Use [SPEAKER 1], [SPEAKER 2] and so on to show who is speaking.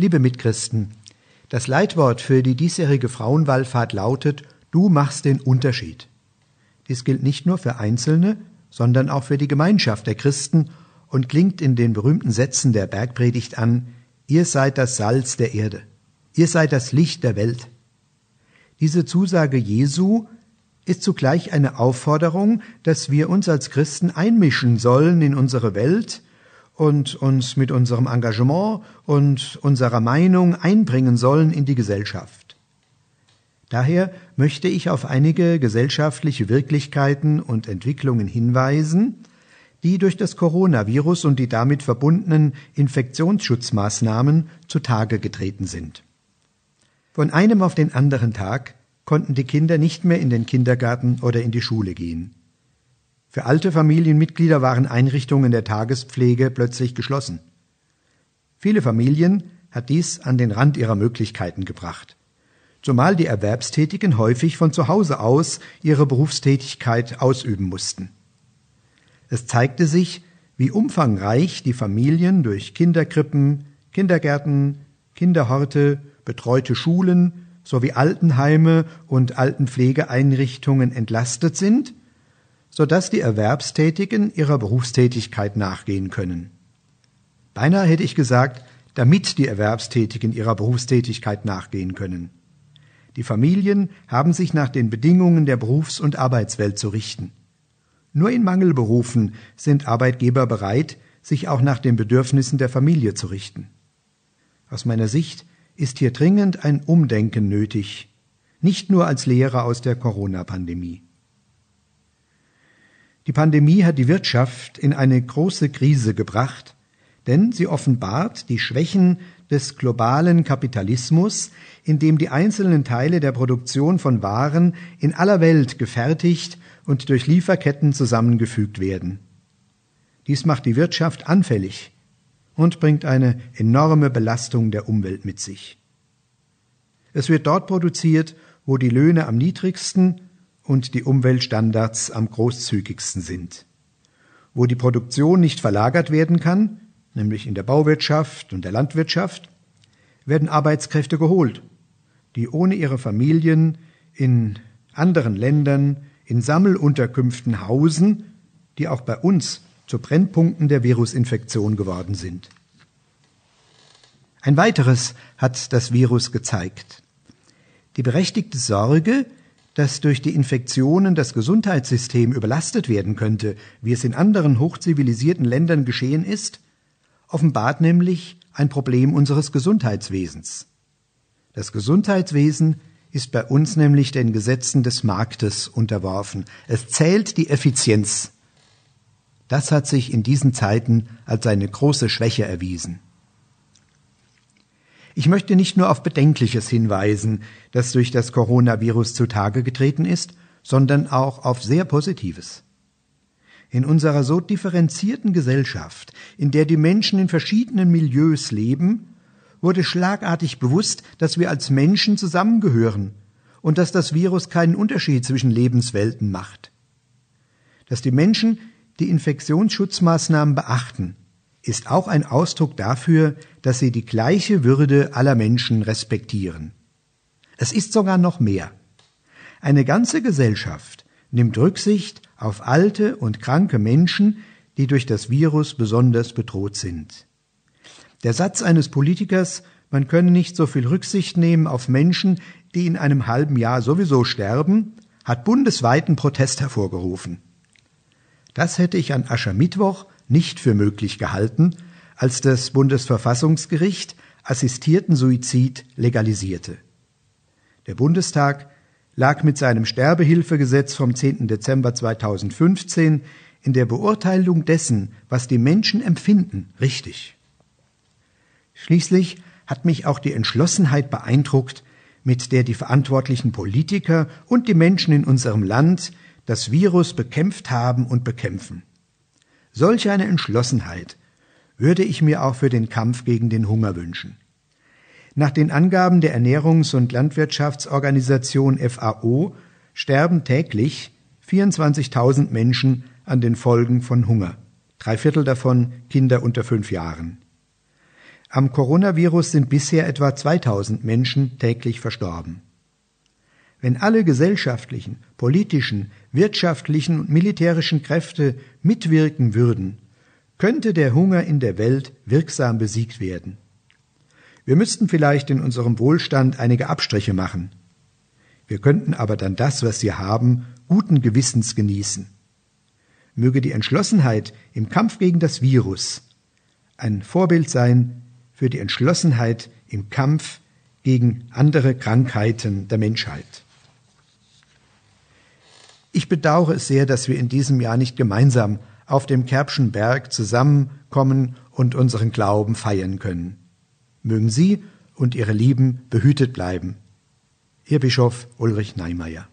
[SPEAKER 1] Liebe Mitchristen, das Leitwort für die diesjährige Frauenwallfahrt lautet Du machst den Unterschied. Dies gilt nicht nur für Einzelne, sondern auch für die Gemeinschaft der Christen und klingt in den berühmten Sätzen der Bergpredigt an Ihr seid das Salz der Erde. Ihr seid das Licht der Welt. Diese Zusage Jesu ist zugleich eine Aufforderung, dass wir uns als Christen einmischen sollen in unsere Welt und uns mit unserem Engagement und unserer Meinung einbringen sollen in die Gesellschaft. Daher möchte ich auf einige gesellschaftliche Wirklichkeiten und Entwicklungen hinweisen, die durch das Coronavirus und die damit verbundenen Infektionsschutzmaßnahmen zutage getreten sind. Von einem auf den anderen Tag konnten die Kinder nicht mehr in den Kindergarten oder in die Schule gehen. Für alte Familienmitglieder waren Einrichtungen der Tagespflege plötzlich geschlossen. Viele Familien hat dies an den Rand ihrer Möglichkeiten gebracht, zumal die Erwerbstätigen häufig von zu Hause aus ihre Berufstätigkeit ausüben mussten. Es zeigte sich, wie umfangreich die Familien durch Kinderkrippen, Kindergärten, Kinderhorte, betreute Schulen sowie Altenheime und Altenpflegeeinrichtungen entlastet sind sodass die Erwerbstätigen ihrer Berufstätigkeit nachgehen können. Beinahe hätte ich gesagt, damit die Erwerbstätigen ihrer Berufstätigkeit nachgehen können. Die Familien haben sich nach den Bedingungen der Berufs- und Arbeitswelt zu richten. Nur in Mangelberufen sind Arbeitgeber bereit, sich auch nach den Bedürfnissen der Familie zu richten. Aus meiner Sicht ist hier dringend ein Umdenken nötig, nicht nur als Lehre aus der Corona-Pandemie. Die Pandemie hat die Wirtschaft in eine große Krise gebracht, denn sie offenbart die Schwächen des globalen Kapitalismus, in dem die einzelnen Teile der Produktion von Waren in aller Welt gefertigt und durch Lieferketten zusammengefügt werden. Dies macht die Wirtschaft anfällig und bringt eine enorme Belastung der Umwelt mit sich. Es wird dort produziert, wo die Löhne am niedrigsten und die Umweltstandards am großzügigsten sind. Wo die Produktion nicht verlagert werden kann, nämlich in der Bauwirtschaft und der Landwirtschaft, werden Arbeitskräfte geholt, die ohne ihre Familien in anderen Ländern in Sammelunterkünften hausen, die auch bei uns zu Brennpunkten der Virusinfektion geworden sind. Ein weiteres hat das Virus gezeigt. Die berechtigte Sorge, dass durch die Infektionen das Gesundheitssystem überlastet werden könnte, wie es in anderen hochzivilisierten Ländern geschehen ist, offenbart nämlich ein Problem unseres Gesundheitswesens. Das Gesundheitswesen ist bei uns nämlich den Gesetzen des Marktes unterworfen. Es zählt die Effizienz. Das hat sich in diesen Zeiten als eine große Schwäche erwiesen. Ich möchte nicht nur auf Bedenkliches hinweisen, das durch das Coronavirus zutage getreten ist, sondern auch auf sehr Positives. In unserer so differenzierten Gesellschaft, in der die Menschen in verschiedenen Milieus leben, wurde schlagartig bewusst, dass wir als Menschen zusammengehören und dass das Virus keinen Unterschied zwischen Lebenswelten macht. Dass die Menschen die Infektionsschutzmaßnahmen beachten ist auch ein Ausdruck dafür, dass sie die gleiche Würde aller Menschen respektieren. Es ist sogar noch mehr. Eine ganze Gesellschaft nimmt Rücksicht auf alte und kranke Menschen, die durch das Virus besonders bedroht sind. Der Satz eines Politikers, man könne nicht so viel Rücksicht nehmen auf Menschen, die in einem halben Jahr sowieso sterben, hat bundesweiten Protest hervorgerufen. Das hätte ich an Aschermittwoch nicht für möglich gehalten, als das Bundesverfassungsgericht assistierten Suizid legalisierte. Der Bundestag lag mit seinem Sterbehilfegesetz vom 10. Dezember 2015 in der Beurteilung dessen, was die Menschen empfinden, richtig. Schließlich hat mich auch die Entschlossenheit beeindruckt, mit der die verantwortlichen Politiker und die Menschen in unserem Land das Virus bekämpft haben und bekämpfen. Solch eine Entschlossenheit würde ich mir auch für den Kampf gegen den Hunger wünschen. Nach den Angaben der Ernährungs- und Landwirtschaftsorganisation FAO sterben täglich 24.000 Menschen an den Folgen von Hunger, drei Viertel davon Kinder unter fünf Jahren. Am Coronavirus sind bisher etwa 2000 Menschen täglich verstorben. Wenn alle gesellschaftlichen, politischen, wirtschaftlichen und militärischen Kräfte mitwirken würden, könnte der Hunger in der Welt wirksam besiegt werden. Wir müssten vielleicht in unserem Wohlstand einige Abstriche machen. Wir könnten aber dann das, was wir haben, guten Gewissens genießen. Möge die Entschlossenheit im Kampf gegen das Virus ein Vorbild sein für die Entschlossenheit im Kampf gegen andere Krankheiten der Menschheit. Ich bedauere es sehr, dass wir in diesem Jahr nicht gemeinsam auf dem Kerbschen Berg zusammenkommen und unseren Glauben feiern können. Mögen Sie und Ihre Lieben behütet bleiben. Ihr Bischof Ulrich Neimeyer